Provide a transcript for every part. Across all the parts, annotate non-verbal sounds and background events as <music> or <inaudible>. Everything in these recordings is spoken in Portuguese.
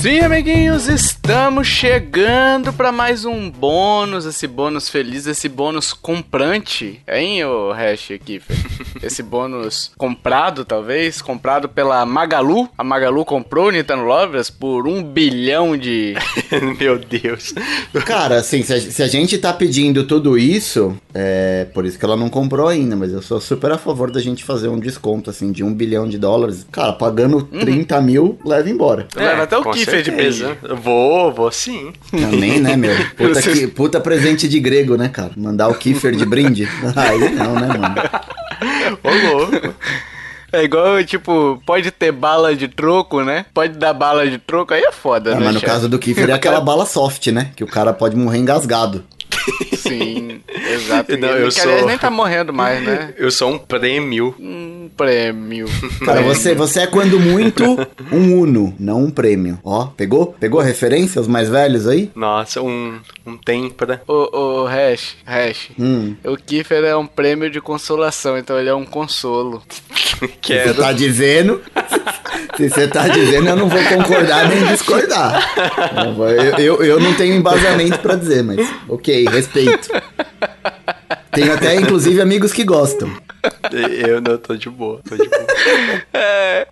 Sim, amiguinhos, estamos chegando para mais um bônus, esse bônus feliz, esse bônus comprante, hein, o Hash aqui, <laughs> esse bônus comprado, talvez, comprado pela Magalu. A Magalu comprou o Nintendo Lovers por um bilhão de... <laughs> Meu Deus. Cara, assim, se a, se a gente tá pedindo tudo isso, é por isso que ela não comprou ainda, mas eu sou super a favor da gente fazer um desconto, assim, de um bilhão de dólares. Cara, pagando 30 mil, leva embora. Leva até o com Kiffer de certeza. brinde. Vou, vou sim. Também, né, meu? <laughs> Puta, que- puta presente de grego, né, cara? Mandar o Kiefer de brinde? <laughs> Aí não, né, mano? Ô, louco. É igual, tipo, pode ter bala de troco, né? Pode dar bala de troco, aí é foda, Ah, né, mas no chefe? caso do Kiefer é aquela <laughs> bala soft, né? Que o cara pode morrer engasgado. Sim, <laughs> exato. Não, eu sou- nem tá morrendo mais, né? <laughs> Eu sou um prêmio. Um prêmio. <laughs> Cara, você, você é quando muito um Uno, não um prêmio. Ó, pegou? Pegou a referência, os mais velhos aí? Nossa, um, um tempra. Ô, ô, Hash, Hash. Hum. O Kiefer é um prêmio de consolação, então ele é um consolo. Quero. você tá dizendo. Se você tá dizendo, eu não vou concordar nem discordar. Eu, eu, eu, não tenho embasamento pra dizer, mas ok, respeito. Tenho até, inclusive, amigos que gostam. Eu não tô de boa, tô de boa. <laughs> É,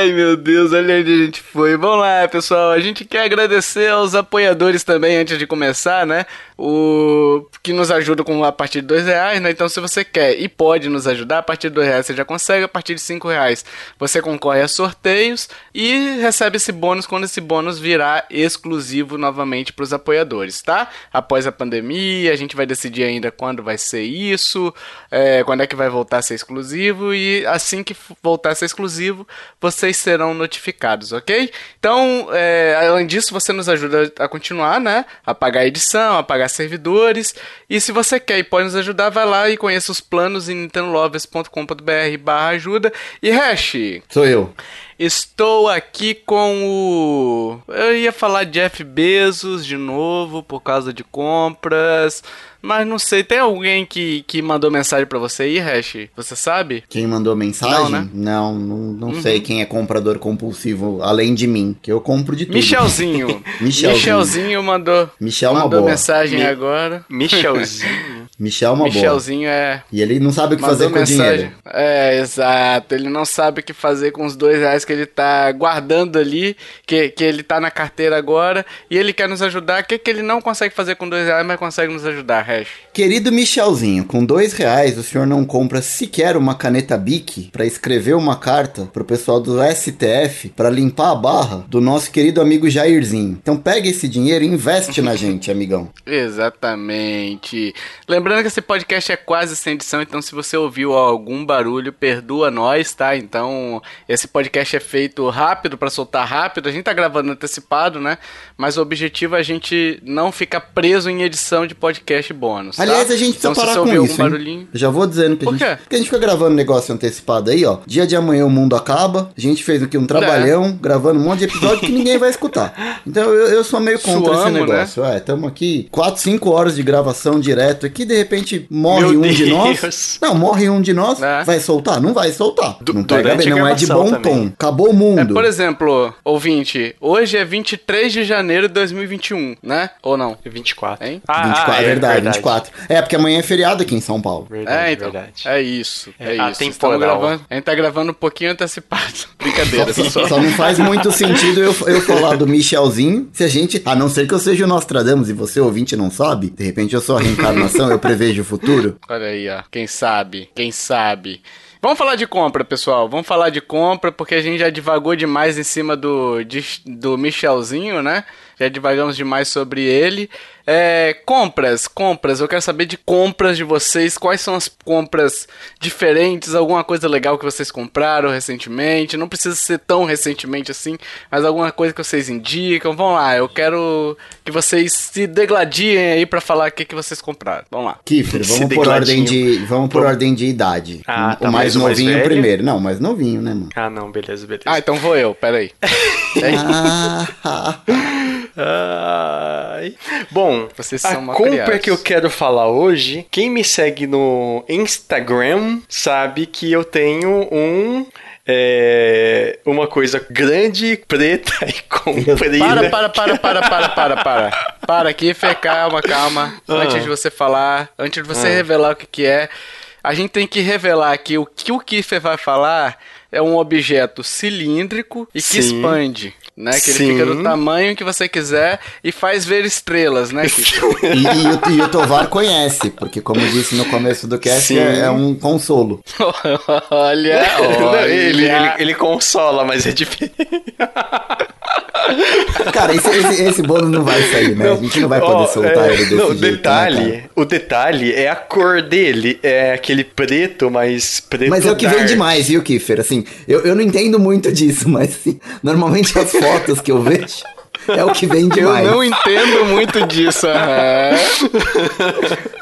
ai, meu Deus, olha onde a gente foi. Vamos lá, pessoal. A gente quer agradecer aos apoiadores também, antes de começar, né? O que nos ajuda com a partir de dois reais, né? Então, se você quer e pode nos ajudar, a partir de dois reais você já consegue, a partir de cinco reais você concorre a sorteios e recebe esse bônus quando esse bônus virar exclusivo novamente para os apoiadores, tá? Após a pandemia, a gente vai decidir ainda quando vai ser isso, é, quando é que vai voltar a ser exclusivo e assim que voltar a ser exclusivo, vocês serão notificados, ok? Então, é, além disso, você nos ajuda a continuar, né? A pagar edição, a pagar servidores. E se você quer e pode nos ajudar, vai lá e conheça os planos em nintendolovers.com.br barra ajuda. E Hash, Sou eu. Estou aqui com o. Eu ia falar Jeff Bezos de novo por causa de compras. Mas não sei, tem alguém que, que mandou mensagem pra você aí, Hash? Você sabe? Quem mandou mensagem? Não, né? Não, não, não sei quem é comprador compulsivo, além de mim, que eu compro de tudo. Michelzinho. <laughs> Michelzinho. Michelzinho mandou. Michel é uma mandou boa. mensagem Mi- agora. Michelzinho. <laughs> Michel é uma boa. Michelzinho é. E ele não sabe o que fazer com o mensagem. dinheiro. É, exato. Ele não sabe o que fazer com os dois reais que ele tá guardando ali, que, que ele tá na carteira agora, e ele quer nos ajudar. O que, que ele não consegue fazer com dois reais, mas consegue nos ajudar, Hash? Querido Michelzinho, com dois reais o senhor não compra sequer uma caneta Bic pra escrever uma carta pro pessoal do STF pra limpar a barra do nosso querido amigo Jairzinho. Então pega esse dinheiro e investe na <laughs> gente, amigão. Exatamente. Lembrando que esse podcast é quase sem edição, então se você ouviu algum barulho, perdoa nós, tá? Então, esse podcast é feito rápido pra soltar rápido. A gente tá gravando antecipado, né? Mas o objetivo é a gente não ficar preso em edição de podcast bônus. tá? Aliás, a gente precisa então, se parar com isso. barulhinho. Já vou dizendo que a Por gente. quê? Porque a gente fica gravando negócio antecipado aí, ó. Dia de amanhã o mundo acaba. A gente fez aqui um trabalhão, gravando um monte de episódio que ninguém vai escutar. <laughs> Então eu, eu sou meio contra esse Suamos, né? negócio. É, estamos aqui 4, 5 horas de gravação direto aqui, de repente morre Meu um de Deus. nós. Não, morre um de nós. É. Vai soltar? Não vai soltar. Du- não pega durante bem, a não é de bom também. tom. Acabou o É, mundo. por exemplo, ouvinte, hoje é 23 de janeiro de 2021, né? Ou não? 24. Hein? 24, é verdade, 24. É, porque amanhã é feriado aqui em São Paulo. Verdade, é, então. verdade. É isso. É, É isso. gravando, a gente tá gravando um pouquinho antecipado. <laughs> Brincadeira, Só, pessoal. só não faz muito sentido eu, eu falar do Michelzinho se a gente. A não ser que eu seja o Nostradamus e você, ouvinte, não sabe. De repente eu sou a reencarnação, eu prevejo o futuro. Olha aí, ó. Quem sabe? Quem sabe? Vamos falar de compra, pessoal. Vamos falar de compra, porque a gente já divagou demais em cima do, de- do Michelzinho, né? Já divagamos demais sobre ele. É, compras, compras. Eu quero saber de compras de vocês. Quais são as compras diferentes? Alguma coisa legal que vocês compraram recentemente? Não precisa ser tão recentemente assim, mas alguma coisa que vocês indicam. Vamos lá, eu quero que vocês se degladiem aí pra falar o que, que vocês compraram. Vamos lá. Kiffer, vamos por ordem de. Vamos por ordem de idade. Ah, o tá, mais mais novinho velho? primeiro. Não, mais novinho, né, mano? Ah, não, beleza, beleza. Ah, então vou eu, peraí. <laughs> Ah, <laughs> Ai. Bom, Vocês a são mal compra que eu quero falar hoje, quem me segue no Instagram sabe que eu tenho um. é, uma coisa grande, preta <laughs> e comprida. Para, para, para, para, para, para, para. Para aqui, Fê, calma, calma. Ah. Antes de você falar, antes de você revelar o que, que é, a gente tem que revelar que o que o Kiffer vai falar é um objeto cilíndrico e que Sim. expande. Né? Que Sim. ele fica do tamanho que você quiser e faz ver estrelas, né? <laughs> E, e o, e o Tovar conhece, porque como eu disse no começo do cast, é, é um consolo. <laughs> olha, olha. ele, ele, ele consola, mas é diferente. <laughs> Cara, esse, esse, esse bônus não vai sair, né? A gente não vai poder Ó, soltar é, ele desse não, o jeito, detalhe, né, o detalhe é a cor dele, é aquele preto, mas preto Mas é o que dark. vende mais, viu, Kiffer? Assim, eu, eu não entendo muito disso, mas assim, normalmente as fotos que eu vejo é o que vende Eu mais. não entendo muito disso, aham. <laughs>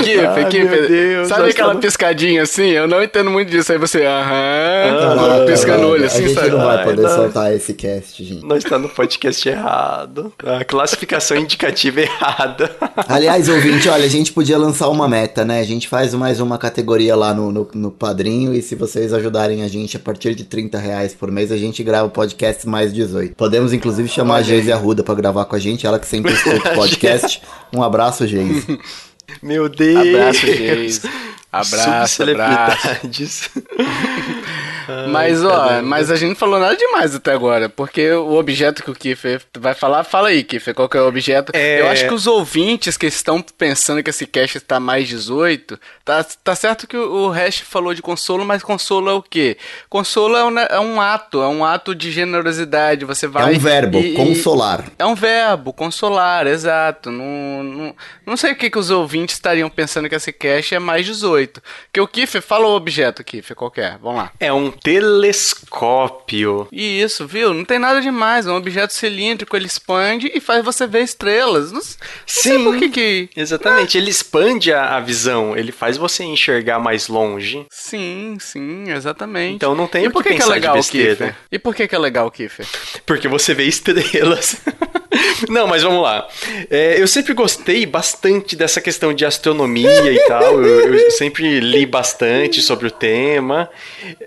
Ai, Kiffer, meu Deus, sabe aquela tá no- piscadinha assim? Eu não entendo muito disso. Aí você, aham, Caraca, piscando o olho assim, A gente sabe? não vai Ai, poder não. soltar esse cast, gente. Nós está no podcast errado. A classificação indicativa errada. Aliás, ouvinte, olha, a gente podia lançar uma meta, né? A gente faz mais uma categoria lá no, no, no padrinho e se vocês ajudarem a gente a partir de 30 reais por mês, a gente grava o podcast mais 18. Podemos, inclusive, chamar a Geise Arruda pra gravar com a gente, ela que sempre escuta o <laughs> podcast. Um abraço, Geise. <laughs> Meu Deus. Abraço, Geis. <laughs> Abraço, abraço. Mas, ó, mas a gente não falou nada demais até agora, porque o objeto que o Kiffer vai falar, fala aí, Kiffer, qual que é o objeto? É- Eu acho que os ouvintes que estão pensando que esse cast está mais 18, tá, tá certo que o, o Hash falou de consolo, mas consolo é o quê? Consolo é um, é um ato, é um ato de generosidade, você É vai... um verbo, e- e- consolar. É um verbo, consolar, exato. Não, não, não sei o que, que os ouvintes estariam pensando que esse cast é mais 18. Que o Kiffer, fala o objeto, Kiffer, qualquer. Vamos lá. É um telescópio. E isso, viu? Não tem nada demais. É um objeto cilíndrico, ele expande e faz você ver estrelas. Não, não Sim. por que que... Exatamente, ele expande a, a visão, ele faz você enxergar mais longe. Sim, sim, exatamente. Então não tem e por que que, que é pensar de legal, besteira. E por que que é legal, Kiffer? Porque você vê estrelas. <laughs> Não, mas vamos lá. É, eu sempre gostei bastante dessa questão de astronomia e tal. Eu, eu sempre li bastante sobre o tema.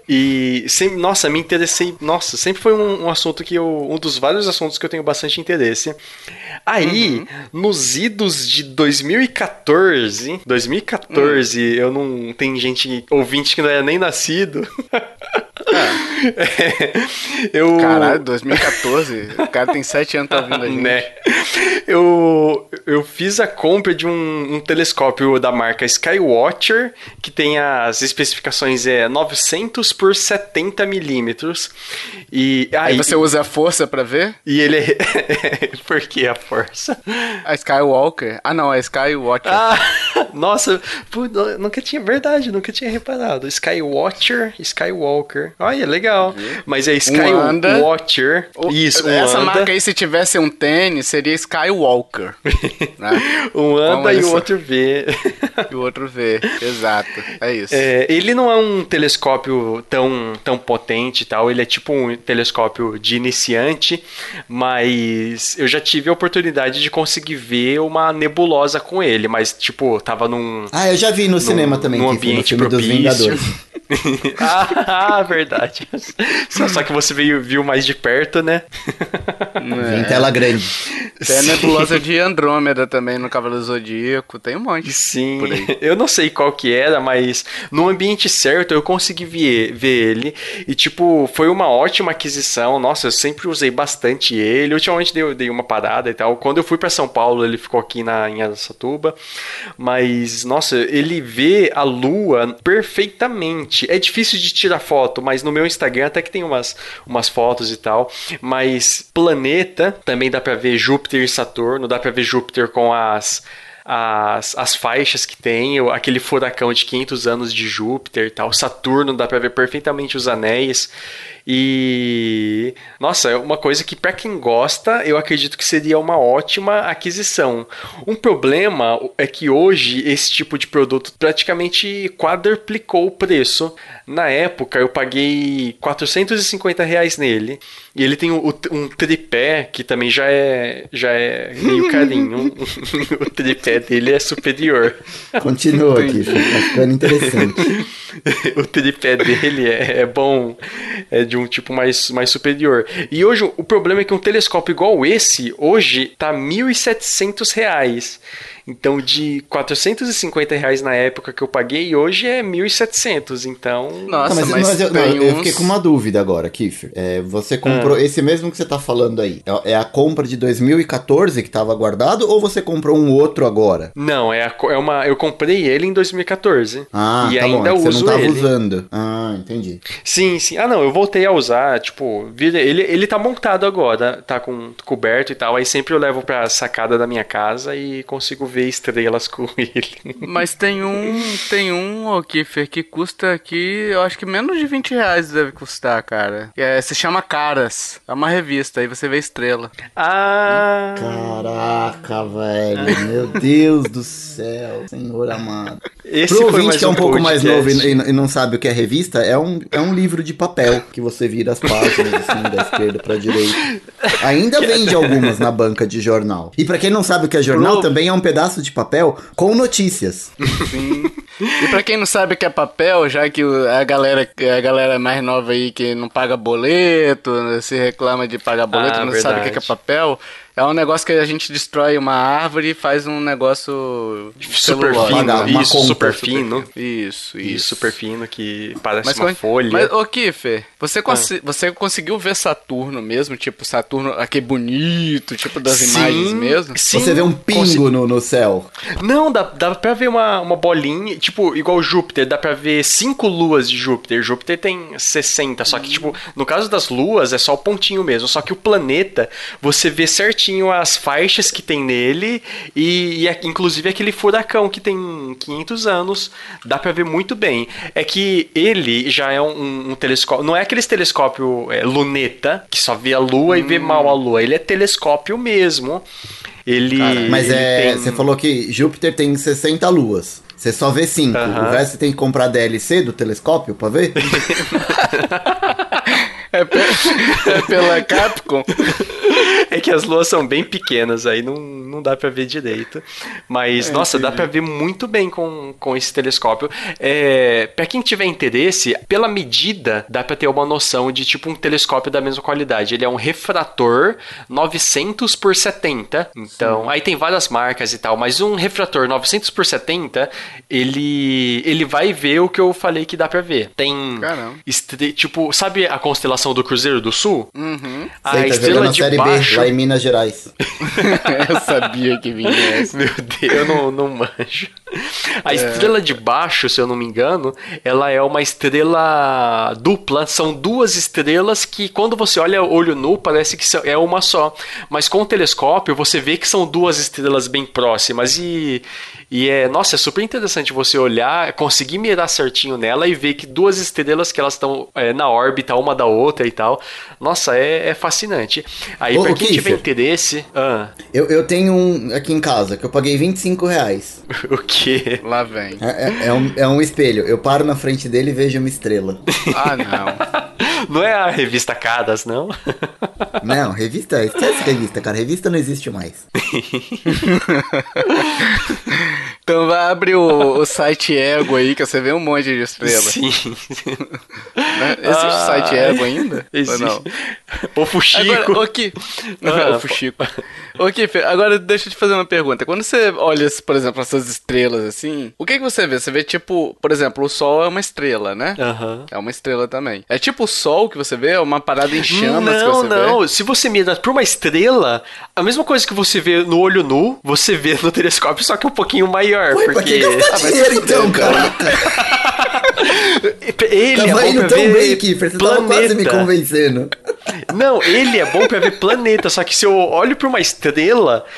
E, sempre, nossa, me interessei. Nossa, sempre foi um, um assunto que eu. Um dos vários assuntos que eu tenho bastante interesse. Aí, nos idos de 2014. 2014, eu não. Tem gente, ouvinte que não era nem nascido. <laughs> <laughs> É, eu. Caralho, 2014. o cara tem 7 anos tá ouvindo a gente. Né? Eu, eu fiz a compra de um, um telescópio da marca Skywatcher, que tem as especificações é 900 por 70 milímetros. E Aí aí, você usa a força pra ver? e ele é... <laughs> Por que a força? A Skywalker. Ah, não, é Skywatcher. Ah, <laughs> nossa, pô, nu- nunca tinha, verdade, nunca tinha reparado. Skywatcher, Skywalker. Olha, legal. Mas é Um. Skywatcher. O- Isso, um Essa anda. marca aí, se tivesse um tênis, seria Skywalker. né? <laughs> Um anda <laughs> e o outro vê. E o outro vê. Exato. É isso. É, ele não é um telescópio tão, tão potente e tal, ele é tipo um telescópio de iniciante, mas eu já tive a oportunidade de conseguir ver uma nebulosa com ele, mas tipo, tava num. Ah, eu já vi no cinema também, num que foi no ambiente propício. <laughs> <laughs> Ah, verdade. Só, que você veio, viu mais de perto, né? Vi em tela grande. Tem a nebulosa de Andrômeda também no Cavaleiro Zodíaco. Tem um monte. Sim, eu não sei qual que era, mas no ambiente certo eu consegui ver, ver ele. E, tipo, foi uma ótima aquisição. Nossa, eu sempre usei bastante ele. Ultimamente dei, dei uma parada e tal. Quando eu fui pra São Paulo, ele ficou aqui na, em Aracatuba. Mas, nossa, ele vê a lua perfeitamente. É difícil de tirar foto, mas no meu Instagram até que tem umas, umas fotos e tal. Mas planeta, também dá pra ver Júpiter e Saturno. Dá pra ver Júpiter com as as, as faixas que tem, aquele furacão de 500 anos de Júpiter e tal. Saturno dá para ver perfeitamente os anéis. E nossa, é uma coisa que para quem gosta, eu acredito que seria uma ótima aquisição. Um problema é que hoje esse tipo de produto praticamente quadruplicou o preço. Na época eu paguei 450 reais nele. E ele tem um, um tripé que também já é já é meio carinho. <laughs> o tripé dele é superior. Continua aqui, <laughs> tá ficando interessante. o tripé dele é, é bom, é de um tipo mais, mais superior. E hoje o problema é que um telescópio igual esse, hoje, tá R$ 1.700. Então, de 450 reais na época que eu paguei, hoje é 1.700. Então. Nossa, mas, mas, mas eu, não, uns... eu, fiquei com uma dúvida agora, Kiffer. É, você comprou. Ah. Esse mesmo que você tá falando aí, é, é a compra de 2014 que tava guardado ou você comprou um outro agora? Não, é, a, é uma. Eu comprei ele em 2014. Ah, e tá ainda bom, uso você não tava ele. usando. Ah, entendi. Sim, sim. Ah, não, eu voltei a usar, tipo, ele, ele tá montado agora, tá com coberto e tal. Aí sempre eu levo pra sacada da minha casa e consigo ver estrelas com <laughs> ele. Mas tem um, tem um, ô Kiffer, que custa aqui, eu acho que menos de 20 reais deve custar, cara. É, se chama Caras. É uma revista, aí você vê estrela. Ah! Caraca, velho. Meu Deus do céu, senhor amado. Esse Pro ouvinte que é um, um pouco mais novo e, e, não sabe o que é revista, é um, é um livro de papel que você vira as páginas assim, da esquerda pra direita. Ainda vende algumas na banca de jornal. E para quem não sabe o que é jornal, Pro... também é um pedaço pedaço de papel com notícias. Sim. E pra quem não sabe o que é papel, já que a galera, a galera mais nova aí que não paga boleto, se reclama de pagar boleto, ah, não verdade. sabe o que é papel, é um negócio que a gente destrói uma árvore e faz um negócio super fino. Uma isso, conta, super fino. Isso, isso. super fino que parece mas, uma folha. Mas, ô Kiffer, você, ah. você conseguiu ver Saturno mesmo? Tipo, Saturno, aquele bonito, tipo das sim, imagens mesmo? Sim. Você vê um pingo no, no céu. Não, dá, dá pra ver uma, uma bolinha, tipo, igual Júpiter, dá pra ver cinco luas de Júpiter. Júpiter tem 60, só que, tipo, no caso das luas é só o pontinho mesmo. Só que o planeta, você vê certinho certinho as faixas que tem nele e, e inclusive aquele furacão que tem 500 anos, dá para ver muito bem. É que ele já é um, um telescópio, não é aqueles telescópio é, luneta que só vê a lua hum. e vê hum. mal a lua, ele é telescópio mesmo. Ele. Cara, mas ele é. Tem... Você falou que Júpiter tem 60 luas. Você só vê 5. O resto você tem que comprar DLC do telescópio pra ver? <laughs> é, pe... <laughs> é pela Capcom. <laughs> É que as luas são bem pequenas, aí não, não dá para ver direito. Mas, é, nossa, dá para ver muito bem com, com esse telescópio. É, para quem tiver interesse, pela medida, dá para ter uma noção de tipo um telescópio da mesma qualidade. Ele é um refrator 900 por 70. Então, Sim. aí tem várias marcas e tal, mas um refrator 900 por 70, ele ele vai ver o que eu falei que dá para ver. Tem tipo, sabe a constelação do Cruzeiro do Sul? Uhum. A Sei, tá estrela de baixo lá em Minas Gerais. <laughs> eu sabia que vinha essa. Meu Deus, eu não, não manjo. A é. estrela de baixo, se eu não me engano, ela é uma estrela dupla. São duas estrelas que, quando você olha olho nu, parece que é uma só. Mas com o telescópio, você vê que são duas estrelas bem próximas. E, e é, nossa, é super interessante você olhar, conseguir mirar certinho nela e ver que duas estrelas que elas estão é, na órbita uma da outra e tal. Nossa, é, é fascinante. Aí, Ô, pra quem tiver interesse. Ah. Eu, eu tenho um aqui em casa que eu paguei 25 reais. <laughs> o quê? <laughs> Lá vem. É, é, é, um, é um espelho. Eu paro na frente dele e vejo uma estrela. ah, não. Não é a revista Cadas, não? Não, revista. Esquece revista, cara. Revista não existe mais. <laughs> Então vai abrir o, o, site Ego aí, que você vê um monte de estrelas. Sim. Né? Existe ah, site Ego ainda? Existe. Ou não? O Fuxico. Agora, o que... Ah, o Fuxico. Ô, Kiffer, agora deixa eu te fazer uma pergunta. Quando você olha, por exemplo, essas estrelas assim, o que, que você vê? Você vê tipo, por exemplo, o Sol é uma estrela, né? Uhum. É uma estrela também. É tipo o Sol que você vê? É uma parada em chamas não, que você não. vê? Não, Se você mira por uma estrela, a mesma coisa que você vê no olho nu, você vê no telescópio, só que um pouquinho maior. Ué, porque... <laughs> pra que gastar ah, dinheiro então, cara? Ele tava é indo tão bem, Kiffer. Você planeta. tava quase me convencendo. Não, ele é bom pra ver planeta, só que se eu olho pra uma estrela,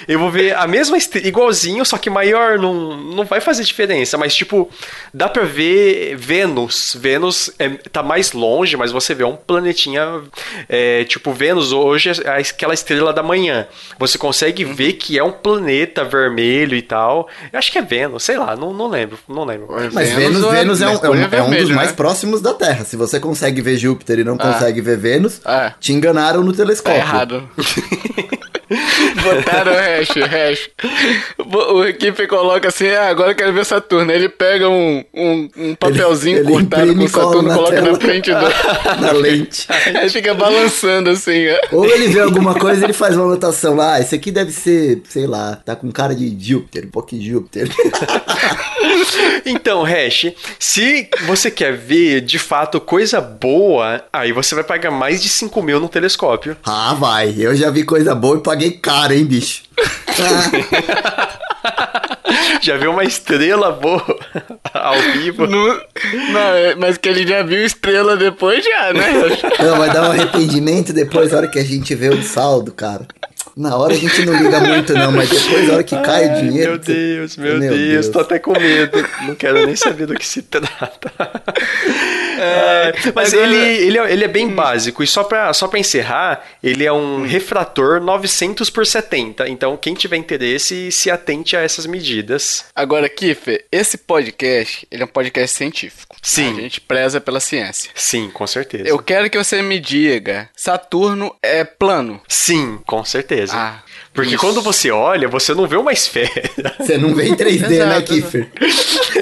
eu vou ver a mesma estrela, igualzinho, só que maior, não, não vai fazer diferença. Mas, tipo, dá pra ver Vênus. Vênus é, tá mais longe, mas você vê um planetinha, é, tipo, Vênus hoje é aquela estrela da manhã. Você consegue ver que é um planeta vermelho e tal. Eu acho que é Vênus, sei lá, não, não lembro, não lembro. Mas Vênus, ou Vênus é, um, é, um, é um dos vermelho, mais né? próximos da Terra. Se você consegue ver Júpiter e não Ah. consegue ver Vênus, Ah. te enganaram no Tá telescópio. errado. <laughs> Botaram o hash, hash. O equipe coloca assim, ah, agora eu quero ver Saturno. Ele pega um, um, um papelzinho Ele- ele cortado com e Saturno, na coloca tela. na frente do. <laughs> Na lente. <laughs> Aí fica balançando assim, ó. Ou ele vê alguma coisa e ele faz uma anotação lá. Ah, esse aqui deve ser, sei lá, tá com cara de Júpiter, um pouquinho de Júpiter. <laughs> Então, Hash, se você quer ver de fato coisa boa, aí você vai pagar mais de 5 mil no telescópio. ah, vai. Eu já vi coisa boa e paguei caro, hein, bicho. <laughs> Já viu uma estrela boa <laughs> ao vivo? Não, não, mas que ele já viu estrela depois já, né? <laughs> Não, vai dar um arrependimento depois, na hora que a gente vê o saldo, cara. Na hora a gente não liga muito, não, mas depois, na hora que cai o Ai, dinheiro. Meu Deus, meu, Meu Deus, Deus. tô até com medo. Não quero nem saber do que se trata. É, mas agora- ele, ele, é, ele é bem básico. E só pra, só pra encerrar, ele é um refrator 900 por 70. Então, quem tiver interesse, se atente a essas medidas. Agora, Kiffer, esse podcast, ele é um podcast científico. Sim. A gente preza pela ciência. Sim, com certeza. Eu quero que você me diga, Saturno é plano? Sim, com certeza. Ah, Porque isso. quando você olha, você não vê uma esfera. <laughs> Você não vê em 3D, né, Exato, Kiffer?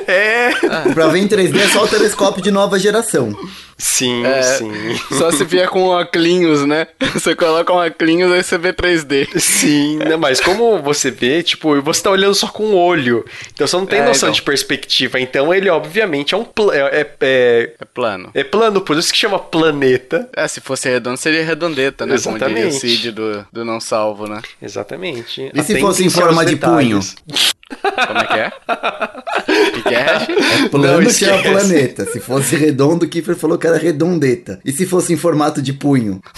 É. Pra ver em 3D é só o telescópio de nova geração. Sim, É, sim. <laughs> Só se vier com óculos, né? <laughs> Você coloca um óculos, aí você vê 3D. Sim, né, mas como você vê, tipo, você tá olhando só com o olho. Então você não tem É, noção então. de perspectiva. Então ele, obviamente, é um pla- é, é, é, É plano. é plano, por isso que chama planeta. É, se fosse redondo, seria redondeta, né? Como diria o Exatamente. Cid do, do Não Salvo, né? Exatamente. E se fosse em forma de detalhes. Como é que é? <laughs> O que, que é, Hash? Plano que é o planeta. Se fosse redondo, o Kiffer falou que era redondeta. E se fosse em formato de punho? <laughs>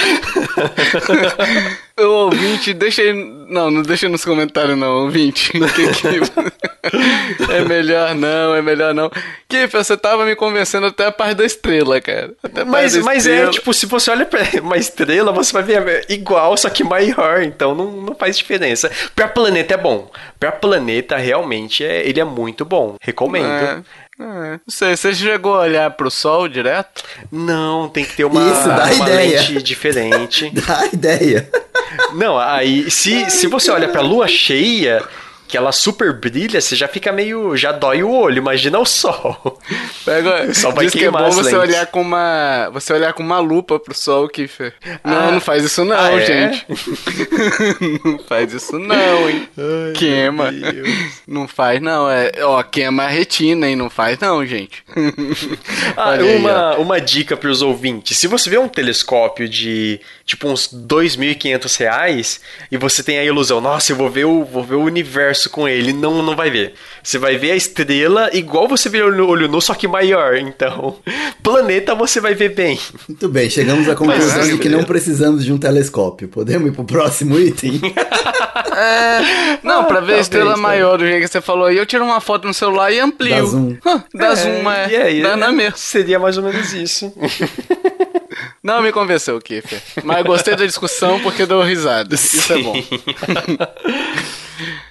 <laughs> O ouvinte, deixa aí. Não, não deixa nos comentários, não, ouvinte. <laughs> Que que- <laughs> É melhor não, é melhor não. Kiffer, você tava me convencendo até a parte da estrela, cara. Até Mas, mas é, estrela. tipo, se você olha pra uma estrela, você vai ver igual, só que maior. Então não, não faz diferença. Pra planeta é bom. Pra planeta, realmente, é, ele é muito bom. Recomendo. É, é. Não sei, você chegou a olhar pro sol direto? Não, tem que ter uma, Isso, dá uma ideia. lente diferente. <laughs> Dá ideia. Não, aí se, se você olha pra lua cheia, que ela super brilha, você já fica meio. já dói o olho, imagina o sol. Pega, Só vai diz que é queimar bom você lentes. olhar com uma. Você olhar com uma lupa pro sol, Kiffer. Não, Ah. não faz isso não, Ah, é? gente. <laughs> não faz isso não, hein? queima. meu Deus. Não faz não, é. Ó, queima a retina, hein? Não faz não, gente. Ah, <laughs> aí, uma, uma dica pros ouvintes: se você vê um telescópio de tipo uns 2.500 reais e você tem a ilusão, nossa, eu vou ver o, vou ver o universo com ele, não, não vai ver. Você vai ver a estrela igual você vê o olho nu, só que maior. Então, <laughs> planeta você vai ver bem. Muito bem, chegamos à conclusão Mas, de que não precisamos de um telescópio. Podemos ir pro próximo item? <laughs> É, não, pra ver a estrela talvez. maior do jeito que você falou aí, eu tiro uma foto no celular e amplio. Dá zoom. Dá zoom, é. E aí, Dá na mesma. Seria mais ou menos isso. <laughs> Não me convenceu, Kiffer. Mas gostei da discussão porque deu risada. Isso é bom. <laughs>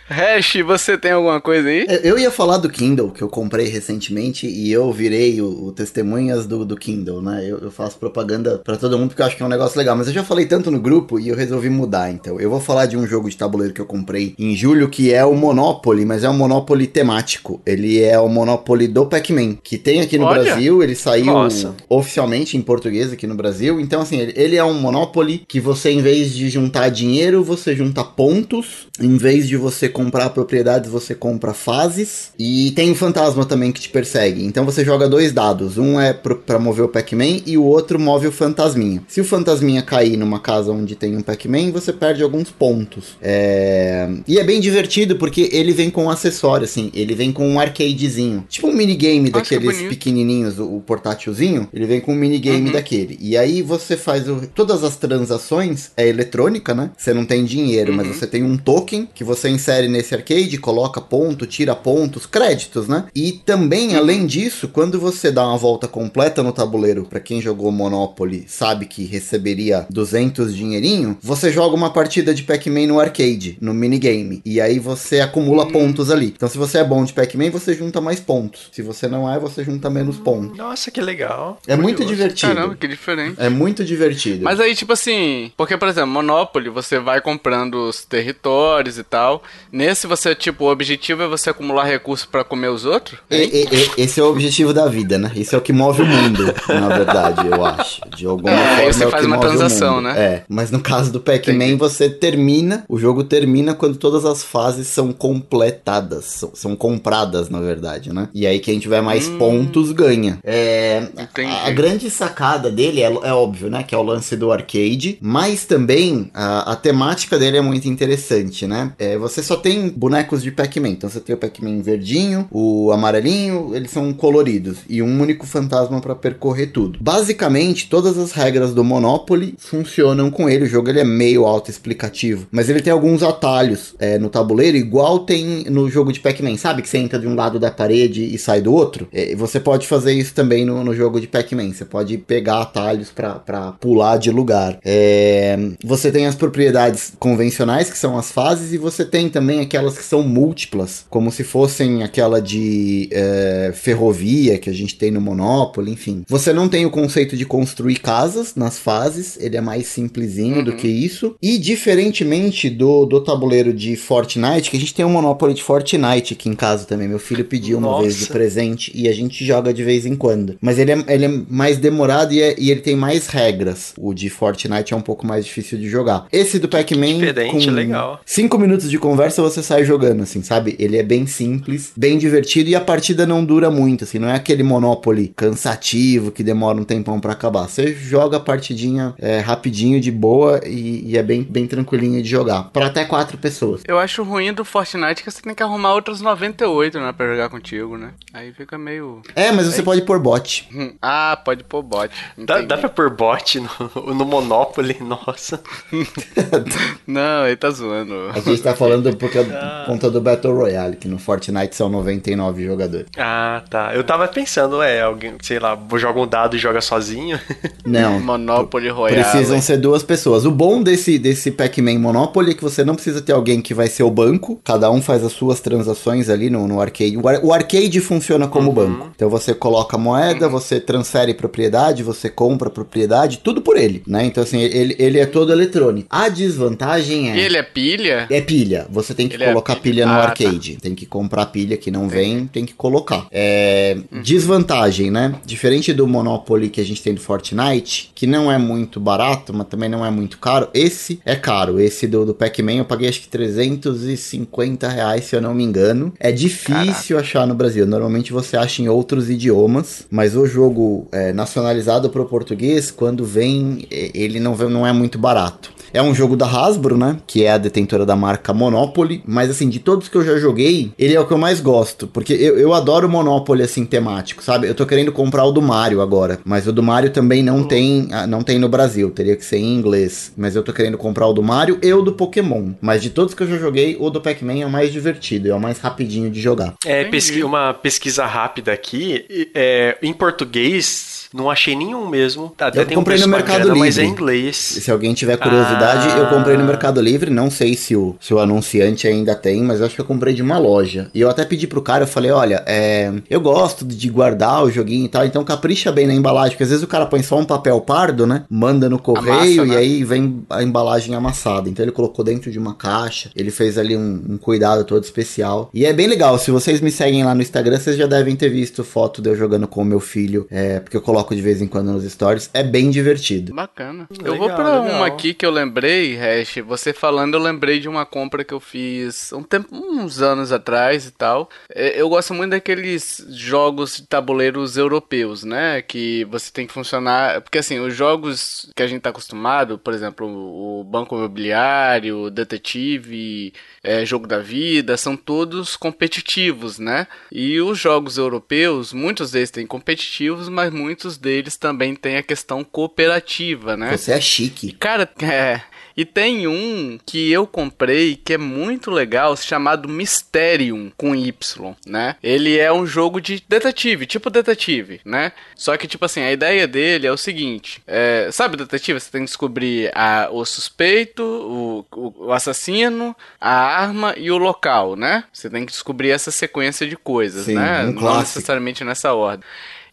Hash, você tem alguma coisa aí? Eu ia falar do Kindle, que eu comprei recentemente, e eu virei o, o testemunhas do, do Kindle, né? Eu, eu faço propaganda pra todo mundo porque eu acho que é um negócio legal, mas eu já falei tanto no grupo e eu resolvi mudar, então. Eu vou falar de um jogo de tabuleiro que eu comprei em julho, que é o Monopoly, mas é um Monopoly temático. Ele é o Monopoly do Pac-Man, que tem aqui no Olha! Brasil, ele saiu Nossa. oficialmente em português aqui no Brasil. Então, assim, ele, ele é um Monopoly que você, em vez de juntar dinheiro, você junta pontos. Em vez de você comprar propriedades, você compra fases. E tem um fantasma também que te persegue. Então você joga dois dados. Um é pro, pra mover o Pac-Man e o outro move o fantasminha. Se o fantasminha cair numa casa onde tem um Pac-Man, você perde alguns pontos. É... E é bem divertido porque ele vem com um acessório, assim. Ele vem com um arcadezinho. Tipo um minigame que daqueles pequenininhos, o, portátilzinho. Ele vem com um minigame Uhum. daquele. E aí você faz o- todas as transações, é eletrônica, né? Você não tem dinheiro, mas Uhum. você tem um token que você insere nesse arcade, coloca ponto, tira pontos, créditos, né? E também, além disso, quando você dá uma volta completa no tabuleiro, pra quem jogou Monopoly sabe que receberia 200 dinheirinho, você joga uma partida de Pac-Man no arcade, no minigame. E aí você acumula pontos ali. Então se você é bom de Pac-Man, você junta mais pontos. Se você não é, você junta menos pontos. Nossa, que legal. É muito Curioso. divertido. Caramba, que diferente. É muito divertido. Mas aí, tipo assim, porque, por exemplo, Monopoly, você vai comprando os territórios e tal. Nesse, você, tipo, o objetivo é você acumular recursos pra comer os outros? E- e- e- esse é o objetivo da vida, né? Isso é o que move o mundo, na verdade, eu acho. De alguma É, aí forma. você é o faz que uma transação, né? É. Mas no caso do Pac-Man, você termina, o jogo termina quando todas as fases são completadas. São, são compradas, na verdade, né? E aí quem tiver mais pontos ganha. É, Entendi. a, a grande sacada dele é, é óbvio, né? Que é o lance do arcade. Mas também a, a temática dele é muito interessante, né? É, você só tem bonecos de Pac-Man. Então você tem o Pac-Man verdinho, o amarelinho, eles são coloridos. E um único fantasma para percorrer tudo. Basicamente, todas as regras do Monopoly funcionam com ele. O jogo ele é meio autoexplicativo. Mas ele tem alguns atalhos é, no tabuleiro, igual tem no jogo de Pac-Man. Sabe que você entra de um lado da parede e sai do outro? É, você pode fazer isso também no, no jogo de Pac-Man. Você pode pegar atalhos para pular de lugar. É, você tem as propriedades convencionais, que são as fases, e você tem também aquelas que são múltiplas, como se fossem aquela de é, ferrovia que a gente tem no Monopoly, enfim. Você não tem o conceito de construir casas nas fases, ele é mais simplesinho do que isso. E diferentemente do, do tabuleiro de Fortnite, que a gente tem um Monopoly de Fortnite aqui em casa também. Meu filho pediu uma Nossa. vez de presente e a gente joga de vez em quando. Mas ele é, ele é mais demorado e, é- e ele tem mais regras. O de Fortnite é um pouco mais difícil de jogar. Esse do Pac-Man. diferente, com legal. Cinco minutos de conversa você sai jogando, assim, sabe? Ele é bem simples, bem divertido e a partida não dura muito, assim. Não é aquele Monopoly cansativo que demora um tempão pra acabar. Você joga a partidinha é, rapidinho, de boa e, e é bem, bem tranquilinho de jogar. Pra até quatro pessoas. Eu acho ruim do Fortnite que você tem que arrumar outros 98, né, pra jogar contigo, né? Aí fica meio... É, mas você pode pôr bot. Hum, Ah, pode pôr bot. Dá, dá pra pôr bot no, <laughs> no Monopoly? Nossa. <laughs> Não, ele tá zoando. A gente tá falando por causa- por conta do Battle Royale, que no Fortnite são 99 jogadores. Ah, tá. Eu tava pensando, é, alguém, sei lá, joga um dado e joga sozinho. <laughs> Não. Monopoly Royale. Precisam ser duas pessoas. O bom desse, desse Pac-Man Monopoly é que você não precisa ter alguém que vai ser o banco. Cada um faz as suas transações ali no, no arcade. O, ar- o arcade funciona como banco. Então você coloca moeda, você transfere propriedade, você compra propriedade, tudo por ele, né? Então assim, ele, ele é todo eletrônico. A desvantagem é... E ele é pilha? É pilha. Você tem que Ele é colocar pilha, pilha. no Ah, arcade. Tem que comprar pilha que não vem, tem que colocar. É, Desvantagem, né? Diferente do Monopoly que a gente tem do Fortnite, que não é muito barato, mas também não é muito caro. Esse é caro. Esse do, do Pac-Man eu paguei acho que 350 reais, se eu não me engano. É difícil achar no Brasil. Normalmente você acha em outros idiomas, mas o jogo é, nacionalizado para o português, quando vem, e- ele não, não é muito barato. É um jogo da Hasbro, né? Que é a detentora da marca Monopoly. Mas assim, de todos que eu já joguei, ele é o que eu mais gosto. Porque eu, eu adoro Monopoly assim, temático, sabe? Eu tô querendo comprar o do Mario agora. Mas o do Mario também não tem. ah, Não tem no Brasil. Teria que ser em inglês. Mas eu tô querendo comprar o do Mario e o do Pokémon. Mas de todos que eu já joguei, o do Pac-Man é o mais divertido. É o mais rapidinho de jogar. É, pesqui- uma pesquisa rápida aqui. é, em português, não achei nenhum mesmo. Até Eu tem um comprei no preço Mercado bacana, Mas é Livre. em inglês. Se alguém tiver curiosidade, Ah. eu comprei no Mercado Livre. Não sei se o, se o anunciante ainda tem, mas eu acho que eu comprei de uma loja. E eu até pedi pro cara, eu falei, olha, é, eu gosto de guardar o joguinho e tal, então capricha bem na embalagem, porque às vezes o cara põe só um papel pardo, né? Manda no correio Amassa, e né? aí vem a embalagem amassada. Então ele colocou dentro de uma caixa, ele fez ali um, um cuidado todo especial. E é bem legal, se vocês me seguem lá no Instagram, vocês já devem ter visto foto de eu jogando com o meu filho, é, porque eu coloco coloco de vez em quando nos stories. É bem divertido. Bacana. Legal, eu vou pra legal. uma aqui que eu lembrei, Hash. Você falando, eu lembrei de uma compra que eu fiz um tempo, uns anos atrás e tal. É, Eu gosto muito daqueles jogos de tabuleiros europeus, né? Que você tem que funcionar. Porque assim, os jogos que a gente tá acostumado, por exemplo, o Banco Imobiliário, o Detetive, é, Jogo da Vida, são todos competitivos, né? E os jogos europeus, muitos deles têm competitivos, mas muitos deles também têm a questão cooperativa, né? Você é chique. Cara, é. E tem um que eu comprei que é muito legal, chamado Mysterium com Y, né? Ele é um jogo de detetive, tipo detetive, né? Só que, tipo assim, a ideia dele é o seguinte: é, sabe, detetive? Você tem que descobrir a, o suspeito, o, o, o assassino, a arma e o local, né? Você tem que descobrir essa sequência de coisas, Sim, né? um Não necessariamente nessa ordem.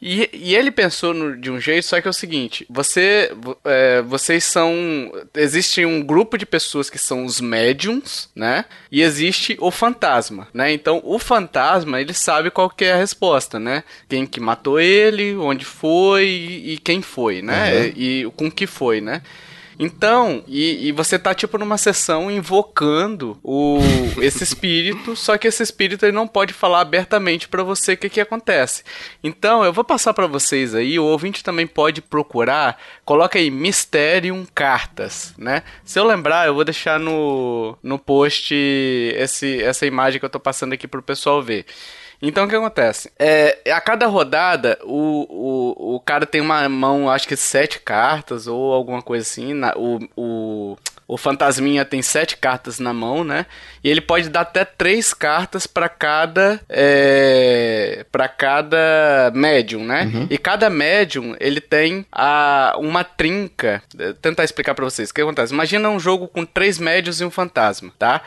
E, e ele pensou no- de um jeito, só que é o seguinte: você, vo- é, vocês são. Existe um grupo de pessoas que são os médiums, né? E existe o fantasma, né? Então o fantasma ele sabe qual que é a resposta, né? Quem que matou ele, onde foi e, e quem foi, né? Uhum. E, com que foi, né? Então, e, e você tá tipo numa sessão invocando o, esse espírito, só que esse espírito ele não pode falar abertamente pra você o que, que acontece. Então, eu vou passar pra vocês aí, o ouvinte também pode procurar, coloca aí Mysterium Cartas, né? Se eu lembrar, eu vou deixar no, no post esse, essa imagem que eu tô passando aqui pro pessoal ver. Então o que acontece? É, a cada rodada, o, o, o cara tem uma mão, acho que sete cartas ou alguma coisa assim. na- o, o, o fantasminha tem sete cartas na mão, né? E ele pode dar até três cartas para cada é, para cada médium, né? E cada médium ele tem a, uma trinca. Vou tentar explicar para vocês o que acontece. Imagina um jogo com três médios e um fantasma, tá?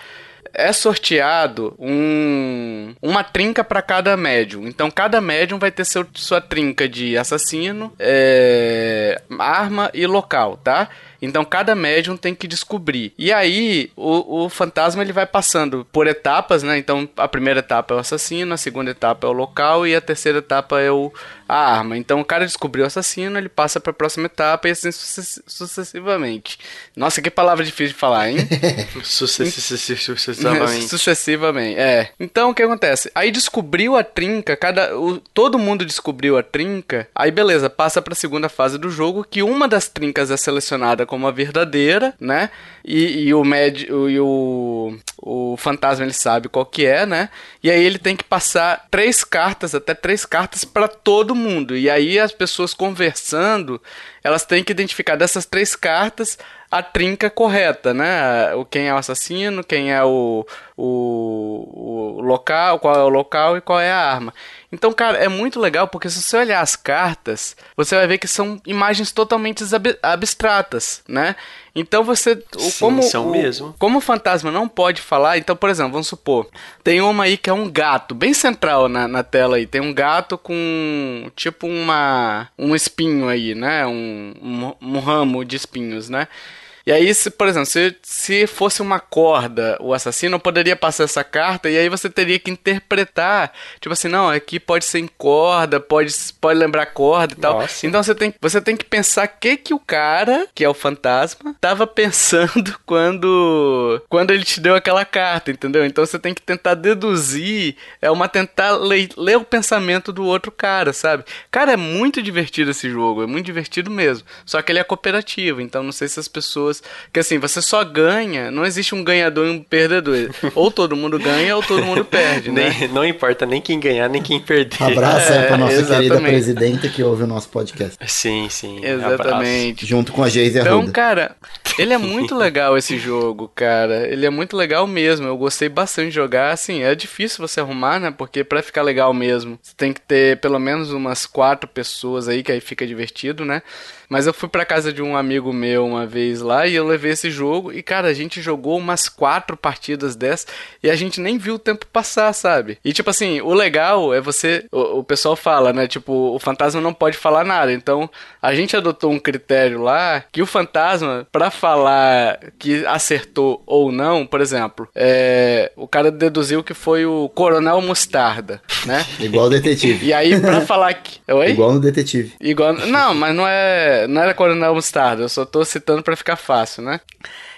É sorteado um, uma trinca para cada médium. Então cada médium vai ter seu, sua trinca de assassino, é, arma e local, tá? Então cada médium tem que descobrir. E aí o, o fantasma ele vai passando por etapas, né? Então a primeira etapa é o assassino, a segunda etapa é o local e a terceira etapa é o, a arma. Então o cara descobriu o assassino, ele passa para a próxima etapa e assim sucess- sucessivamente. Nossa, que palavra difícil de falar, hein? <laughs> Sucessivamente. Sucessivamente, é. Então o que acontece? Aí descobriu a trinca, cada, o- todo mundo descobriu a trinca. Aí beleza, passa pra segunda fase do jogo, que uma das trincas é selecionada como a verdadeira, né? E, e o médio e o, o fantasma ele sabe qual que é, né? E aí ele tem que passar três cartas, até três cartas pra todo mundo. E aí as pessoas conversando, elas têm que identificar dessas três cartas a trinca correta, né? O quem é o assassino, quem é o, o, o local, qual é o local e qual é a arma. Então, cara, é muito legal porque se você olhar as cartas, você vai ver que são imagens totalmente ab- abstratas, né? Então você, Sim, como são o, mesmo. como o fantasma não pode falar, então, por exemplo, vamos supor, tem uma aí que é um gato, bem central na, na tela aí, tem um gato com tipo uma um espinho aí, né? Um, um, um ramo de espinhos, né? E aí, se, por exemplo, se, se fosse uma corda, o assassino eu poderia passar essa carta e aí você teria que interpretar. Tipo assim, não, aqui pode ser em corda, pode, pode lembrar corda e tal. Nossa. Então você tem, você tem que pensar o que, que o cara, que é o fantasma, tava pensando <laughs> quando, quando ele te deu aquela carta, entendeu? Então você tem que tentar deduzir, é uma tentar ler, ler o pensamento do outro cara, sabe? Cara, é muito divertido esse jogo, é muito divertido mesmo. Só que ele é cooperativo, então não sei se as pessoas. Que assim, você só ganha, não existe um ganhador e um perdedor. Ou todo mundo ganha ou todo mundo perde, né? Nem- não importa nem quem ganhar, nem quem perder. Abraço aí pra É, nossa querida exatamente. presidenta que ouve o nosso podcast. Sim, sim. Exatamente. Junto com a Geise Então, Arruda. cara, ele é muito legal esse jogo, cara. Ele é muito legal mesmo. Eu gostei bastante de jogar. Assim, é difícil você arrumar, né? Porque pra ficar legal mesmo, você tem que ter pelo menos umas quatro pessoas aí, que aí fica divertido, né? Mas eu fui pra casa de um amigo meu uma vez lá e eu levei esse jogo e, cara, a gente jogou umas quatro partidas dessas e a gente nem viu o tempo passar, sabe? E, tipo assim, o legal é você. O, o pessoal fala, né? Tipo, o fantasma não pode falar nada. Então, a gente adotou um critério lá que o fantasma, pra falar que acertou ou não, por exemplo, é, o cara deduziu que foi o Coronel Mostarda, né? <laughs> Igual o detetive. E aí, pra falar que. Oi? Igual no detetive. Igual. Não, mas não é. Não era Coronel Mostarda, eu só tô citando pra ficar fácil, né?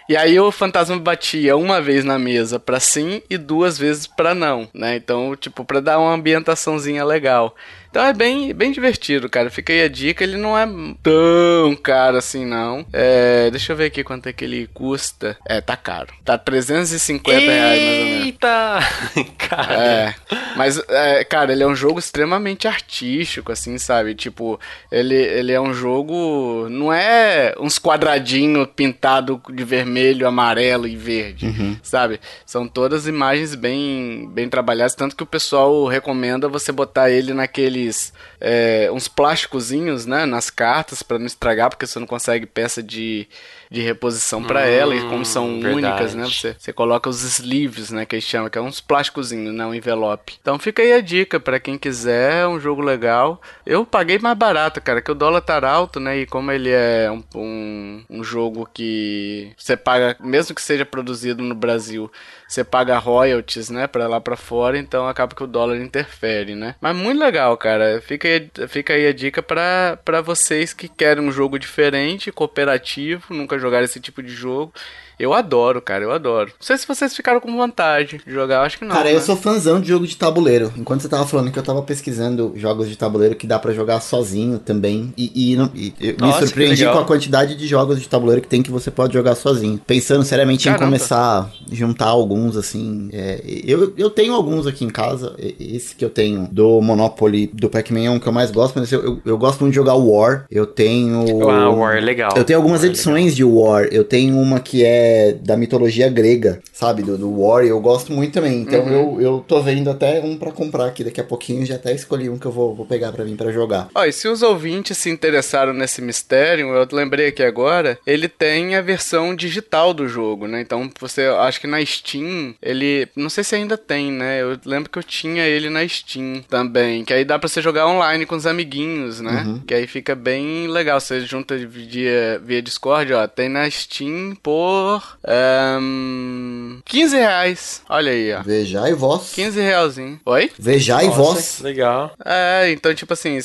E aí o fantasma batia uma vez na mesa pra sim e duas vezes pra não, né? Então, tipo, pra dar uma ambientaçãozinha legal. Então é bem, bem divertido, cara. Fica aí a dica. Ele não é tão caro assim, não. É, deixa eu ver aqui quanto é que ele custa. É, tá caro. Tá 350 reais mais ou menos. Eita! <laughs> Cara. É, mas, é, cara, ele é um jogo extremamente artístico, assim, sabe? Tipo, ele, ele é um jogo. Não é uns quadradinhos pintados de vermelho, amarelo e verde, sabe? São todas imagens bem, bem trabalhadas. Tanto que o pessoal recomenda você botar ele naqueles. é, uns plásticozinhos, né? Nas cartas pra não estragar, porque você não consegue peça de, de reposição pra ela. E como são verdade. únicas, né? Você, você coloca os sleeves, né? Que eles chamam, que é uns plásticozinhos, né? Um envelope. Então fica aí a dica pra quem quiser, é um jogo legal. Eu paguei mais barato, cara, que o dólar tá alto, né? E como ele é um, um, um jogo que você paga, mesmo que seja produzido no Brasil, você paga royalties, né, pra lá pra fora, então acaba que o dólar interfere, né? Mas muito legal, cara. Fica aí, fica aí a dica pra vocês que querem um jogo diferente, cooperativo, nunca jogaram esse tipo de jogo. Eu adoro, cara, eu adoro. Não sei se vocês ficaram com vontade de jogar, eu acho que não. Cara, né? eu sou fãzão de jogo de tabuleiro. Enquanto você tava falando que eu tava pesquisando jogos de tabuleiro que dá pra jogar sozinho também. E, e e eu Nossa, me surpreendi com a quantidade de jogos de tabuleiro que tem que você pode jogar sozinho. Pensando seriamente em Caramba. começar a juntar alguns, assim. é, eu, eu tenho alguns aqui em casa. Esse que eu tenho do Monopoly, do Pac-Man é um que eu mais gosto, mas eu, eu, eu gosto muito de jogar War. Eu tenho. Ah, War é legal. Eu tenho algumas War é edições de War. Eu tenho uma que é da mitologia grega, sabe? Do, do War. e Eu gosto muito também. Então Uhum. eu, eu tô vendo até um pra comprar aqui daqui a pouquinho. Já até escolhi um que eu vou, vou pegar pra vir pra jogar. Ó, e se os ouvintes se interessaram nesse mistério, eu lembrei aqui agora, ele tem a versão digital do jogo, né? Então você, acho que na Steam, ele, não sei se ainda tem, né? Eu lembro que eu tinha ele na Steam também, que aí dá pra você jogar online com os amiguinhos, né? Que aí fica bem legal, você junta via, via Discord, ó, tem na Steam por ahn, 15 reais, olha aí, ó. Vejai vós. 15 realzinho. Oi? Vejai Nossa, vós. Legal. É, então, tipo assim,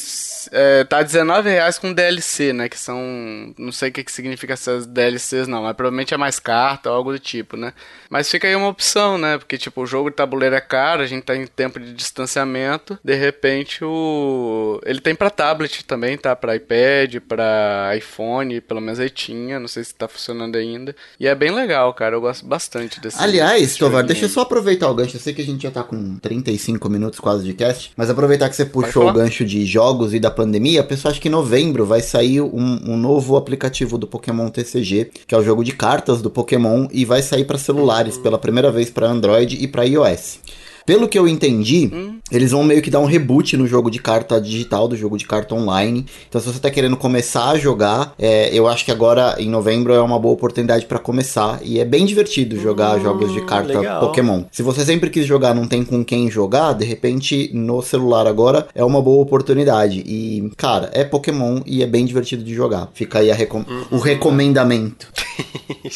é, tá 19 reais com DLC, né? Que são. Não sei o que, que significa essas DLCs, não, mas provavelmente é mais carta ou algo do tipo, né? Mas fica aí uma opção, né? Porque, tipo, o jogo de tabuleiro é caro, a gente tá em tempo de distanciamento. De repente, o. Ele tem pra tablet também, tá? Pra iPad, pra iPhone, pelo menos aí tinha, não sei se tá funcionando ainda. E é bem legal, cara. Eu gosto bastante desse. Aliás, Tovar, deixa eu só aproveitar o gancho. Eu sei que a gente já tá com 35 minutos quase de cast, mas aproveitar que você puxou o gancho de jogos e da pandemia, a pessoa acha que em novembro vai sair um, um novo aplicativo do Pokémon TCG, que é o jogo de cartas do Pokémon, e vai sair para celulares pela primeira vez para Android e para iOS. Pelo que eu entendi, eles vão meio que dar um reboot no jogo de carta digital, do jogo de carta online. Então, se você tá querendo começar a jogar, é, eu acho que agora, em novembro, é uma boa oportunidade pra começar. E é bem divertido jogar jogos de carta legal. Pokémon. Se você sempre quis jogar, não tem com quem jogar, de repente, no celular agora, é uma boa oportunidade. E, cara, é Pokémon e é bem divertido de jogar. Fica aí a recom- o recomendamento. <laughs>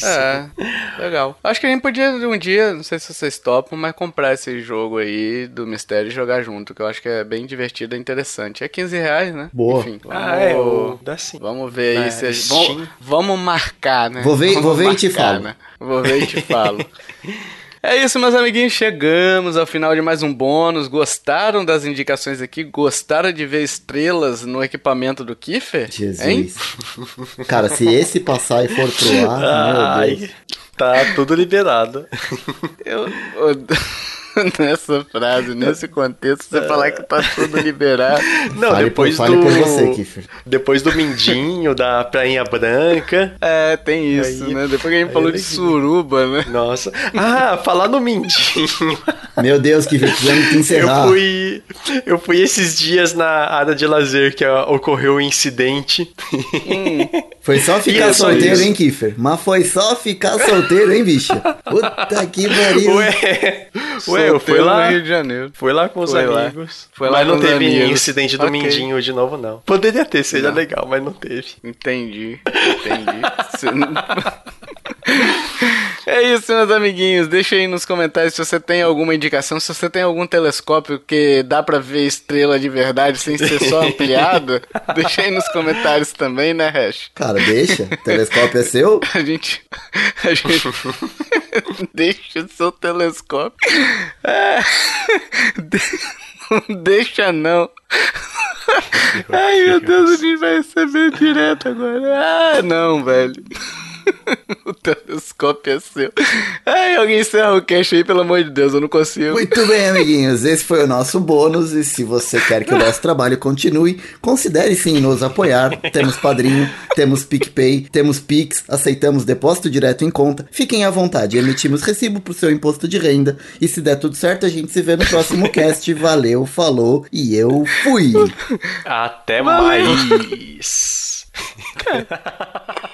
É, legal. Acho que a gente podia um dia, não sei se vocês topam, mas comprar esse jogo aí do mistério e jogar junto, que eu acho que é bem divertido e interessante. É 15 reais, né? Boa. Enfim, vamos, Ah, é, o- dá sim. vamos ver aí se a gente, Steam. vamos, vamos marcar, né? Vou ver- Vamos vou ver e te marcar, falo. né? Vou ver e te falo. <laughs> É isso, meus amiguinhos. Chegamos ao final de mais um bônus. Gostaram das indicações aqui? Gostaram de ver estrelas no equipamento do Kiffer? Hein? Jesus. <laughs> Cara, se esse passar e for pro ar, <laughs> meu Deus. Ai, tá tudo liberado. Eu, eu- <laughs> nessa frase, nesse contexto, você falar que tá tudo <laughs> liberado. Não, fale depois por, fale do por você, Kiffer. depois do Mindinho, da Prainha Branca. É, tem isso, Aí- né? Depois que a gente falou de suruba, né? Nossa. Ah, falar no Mindinho. <laughs> Meu Deus, Kiffer, precisamos que Eu encerrar. fui, eu fui esses dias na área de lazer que ocorreu um incidente. Foi só ficar é só solteiro, isso. hein, Kiffer? Mas foi só ficar solteiro, hein, bicho? Puta que pariu. Ué, ué, eu fui lá. no Rio de Janeiro. Fui lá com os Foi lá. amigos. Foi lá mas não teve amigos. incidente do Ok. Mindinho de novo, não. Poderia ter, seria Não. legal, mas não teve. Entendi, entendi. <laughs> Não- <laughs> É isso, meus amiguinhos. Deixa aí nos comentários se você tem alguma indicação, se você tem algum telescópio que dá pra ver estrela de verdade sem ser só <laughs> ampliado. deixa aí nos comentários também, né, Hash? Cara, deixa. O telescópio é seu? A gente. A gente. <laughs> deixa o seu telescópio. É... <laughs> Deixa não. Ai, meu Deus, a gente vai receber direto agora. Ah, não, velho. <laughs> o telescópio é seu. Ai, alguém encerra o cast aí, pelo amor de Deus, eu não consigo. Muito bem, amiguinhos. Esse foi o nosso bônus. E se você quer que o nosso trabalho continue, considere sim nos apoiar. Temos padrinho, temos PicPay, temos Pix, aceitamos depósito direto em conta. Fiquem à vontade, emitimos recibo pro seu imposto de renda. E se der tudo certo, a gente se vê no próximo cast. Valeu, falou e eu fui. Até mais. <laughs>